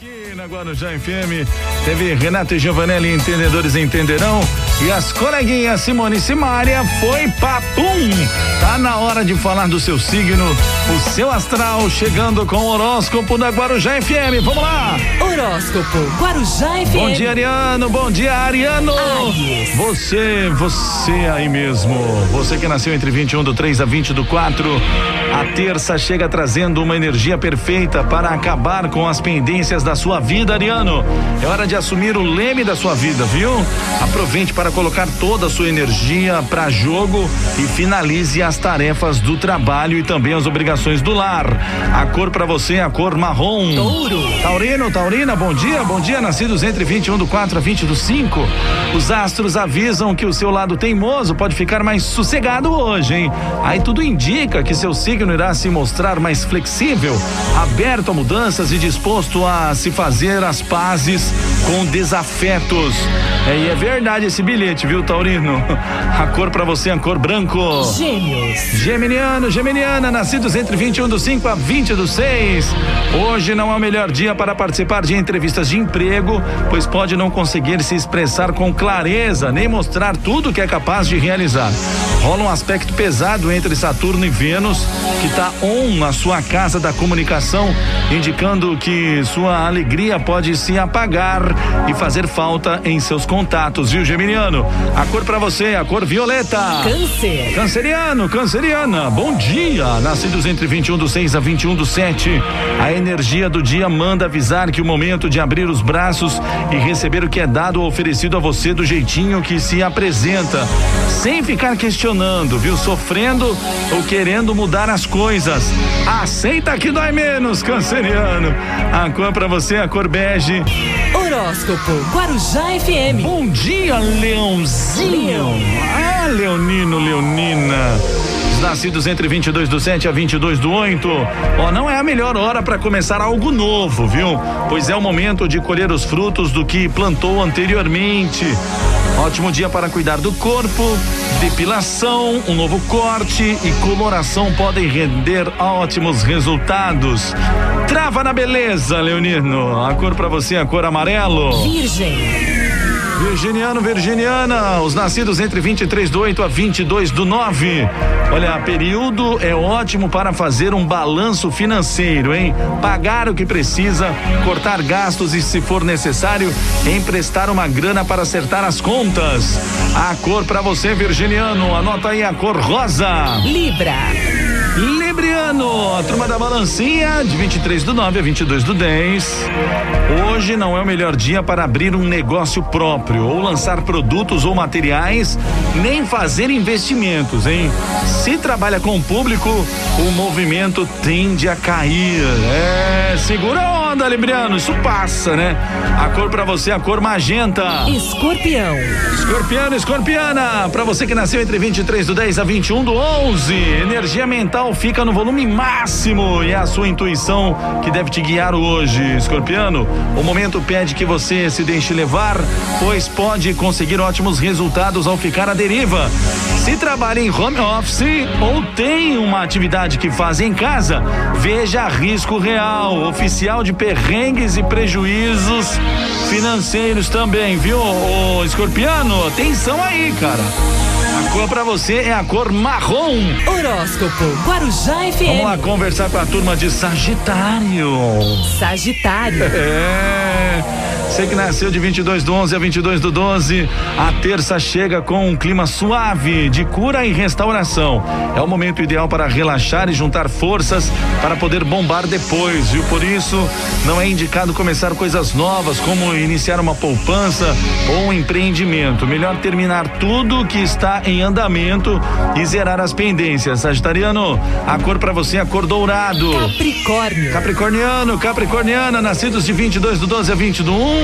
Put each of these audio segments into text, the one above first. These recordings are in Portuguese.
Aqui na Guarujá FM, teve Renato e Giovanelli, entendedores entenderão. E as coleguinhas Simone e Simária foi papum. Tá na hora de falar do seu signo, o seu astral, chegando com o horóscopo da Guarujá FM. Vamos lá! Horóscopo Guarujá FM. Bom dia, Ariano. Bom dia, Ariano. Aries. Você, você aí mesmo. Você que nasceu entre 21 do 3 a 20 do 4. A terça chega trazendo uma energia perfeita para acabar com as pendências da sua vida, Ariano. É hora de assumir o leme da sua vida, viu? Aproveite para colocar toda a sua energia para jogo e finalize as tarefas do trabalho e também as obrigações do lar. A cor para você é a cor marrom. Touro. Taurino, Taurina, bom dia, bom dia, nascidos entre 21 do 4 a 20 do 5. Os astros avisam que o seu lado teimoso pode ficar mais sossegado hoje, hein? Aí tudo indica que seu signo irá se mostrar mais flexível, aberto a mudanças e disposto a se fazer as pazes com desafetos. É, e é verdade esse bilhete, viu, Taurino? A cor para você é a cor branco. Gêmeos. Geminiano, Geminiana, nascidos entre 21 do 5 a 20 do 6. Hoje não é o melhor dia para participar de entrevistas de emprego, pois pode não conseguir se expressar com clareza, nem mostrar tudo que é capaz de realizar. Rola um aspecto pesado entre Saturno e Vênus, que está on na sua casa da comunicação, indicando que sua alegria pode se apagar e fazer falta em seus contatos, viu, Geminiano? A cor para você é a cor violeta. Câncer. Canceriano, canceriana, bom dia. Nascidos entre 21 do 6 a 21 do 7. A energia do dia manda avisar que o momento de abrir os braços e receber o que é dado ou oferecido a você do jeitinho que se apresenta, sem ficar questionando, viu? Sofrendo ou querendo mudar as coisas. Aceita que dói menos, canceriano. A cor pra você é a cor bege. Horóscopo Guarujá FM. Bom dia, Leãozinho. Ah, Leonino, Leonina. Os nascidos entre 22 do 7 a 22 do 8. Ó, não é a melhor hora para começar algo novo, viu? Pois é o momento de colher os frutos do que plantou anteriormente. Ótimo dia para cuidar do corpo, depilação, um novo corte e coloração podem render ótimos resultados. Trava na beleza, Leonino. A cor para você é a cor amarelo. Virgem. Virginiano, Virginiana, os nascidos entre 23 do 8 a 22 do 9. Olha, período é ótimo para fazer um balanço financeiro, hein? Pagar o que precisa, cortar gastos e, se for necessário, emprestar uma grana para acertar as contas. A cor para você, Virginiano, anota aí a cor rosa. Libra. Libriano, a turma da balancinha, de 23 do 9 a 22 do 10. Hoje não é o melhor dia para abrir um negócio próprio, ou lançar produtos ou materiais, nem fazer investimentos, hein? Se trabalha com o público, o movimento tende a cair. É, segura a onda, Libriano, isso passa, né? A cor para você é a cor magenta. Escorpião. Escorpiano, escorpiana, para você que nasceu entre 23 do 10 a 21 do 11, energia mental fica no volume máximo e é a sua intuição que deve te guiar hoje, escorpiano. O momento pede que você se deixe levar, pois pode conseguir ótimos resultados ao ficar à deriva. Se trabalha em home office ou tem uma atividade que faz em casa, veja risco real, oficial de perrengues e prejuízos financeiros também, viu, ô escorpiano? Atenção aí, cara. A cor pra você é a cor marrom. Horóscopo Guarujá Vamos lá FM. conversar com a turma de Sagitário. Sagitário. É. Você que nasceu de 22 do 11 a 22 do 12, a terça chega com um clima suave de cura e restauração. É o momento ideal para relaxar e juntar forças para poder bombar depois, viu? Por isso, não é indicado começar coisas novas, como iniciar uma poupança ou um empreendimento. Melhor terminar tudo que está em andamento e zerar as pendências. Sagitariano, a cor para você é a cor dourado. Capricórnio. Capricorniano, Capricorniana, nascidos de 22 do 12 a 20 do 1.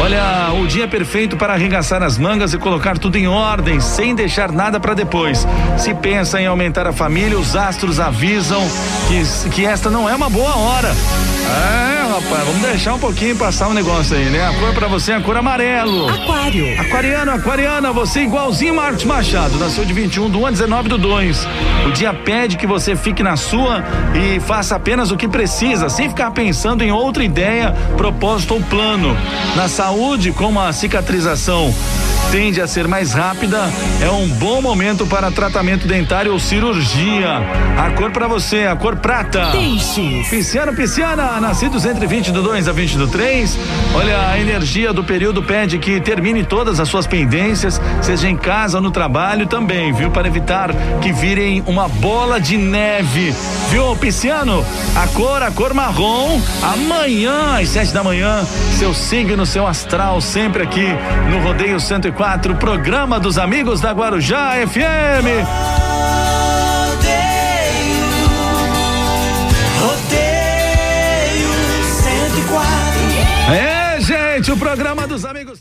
Olha, o dia perfeito para arregaçar as mangas e colocar tudo em ordem, sem deixar nada para depois. Se pensa em aumentar a família, os astros avisam que, que esta não é uma boa hora. É, rapaz, vamos deixar um pouquinho passar um negócio aí, né? A cor para você é a cor amarelo. Aquário. Aquariano, aquariana, você é igualzinho Marcos Machado, nasceu de 21 do 1 a 19 do 2. O dia pede que você fique na sua e faça apenas o que precisa, sem ficar pensando em outra ideia, propósito ou plano. Na saúde, como a cicatrização tende a ser mais rápida, é um bom momento para tratamento dentário ou cirurgia. A cor para você, a cor prata. Peixes. Pisciano, pisciana, nascidos entre 20 do 2 a 20 do 3. Olha, a energia do período pede que termine todas as suas pendências, seja em casa ou no trabalho também, viu? Para evitar que virem uma bola de neve. Viu, pisciano? A cor, a cor marrom. Amanhã, às 7 da manhã, seu signo, seu astral, sempre aqui no Rodeio 104, programa dos amigos da Guarujá FM. Rodeio 104. É, gente, o programa dos amigos.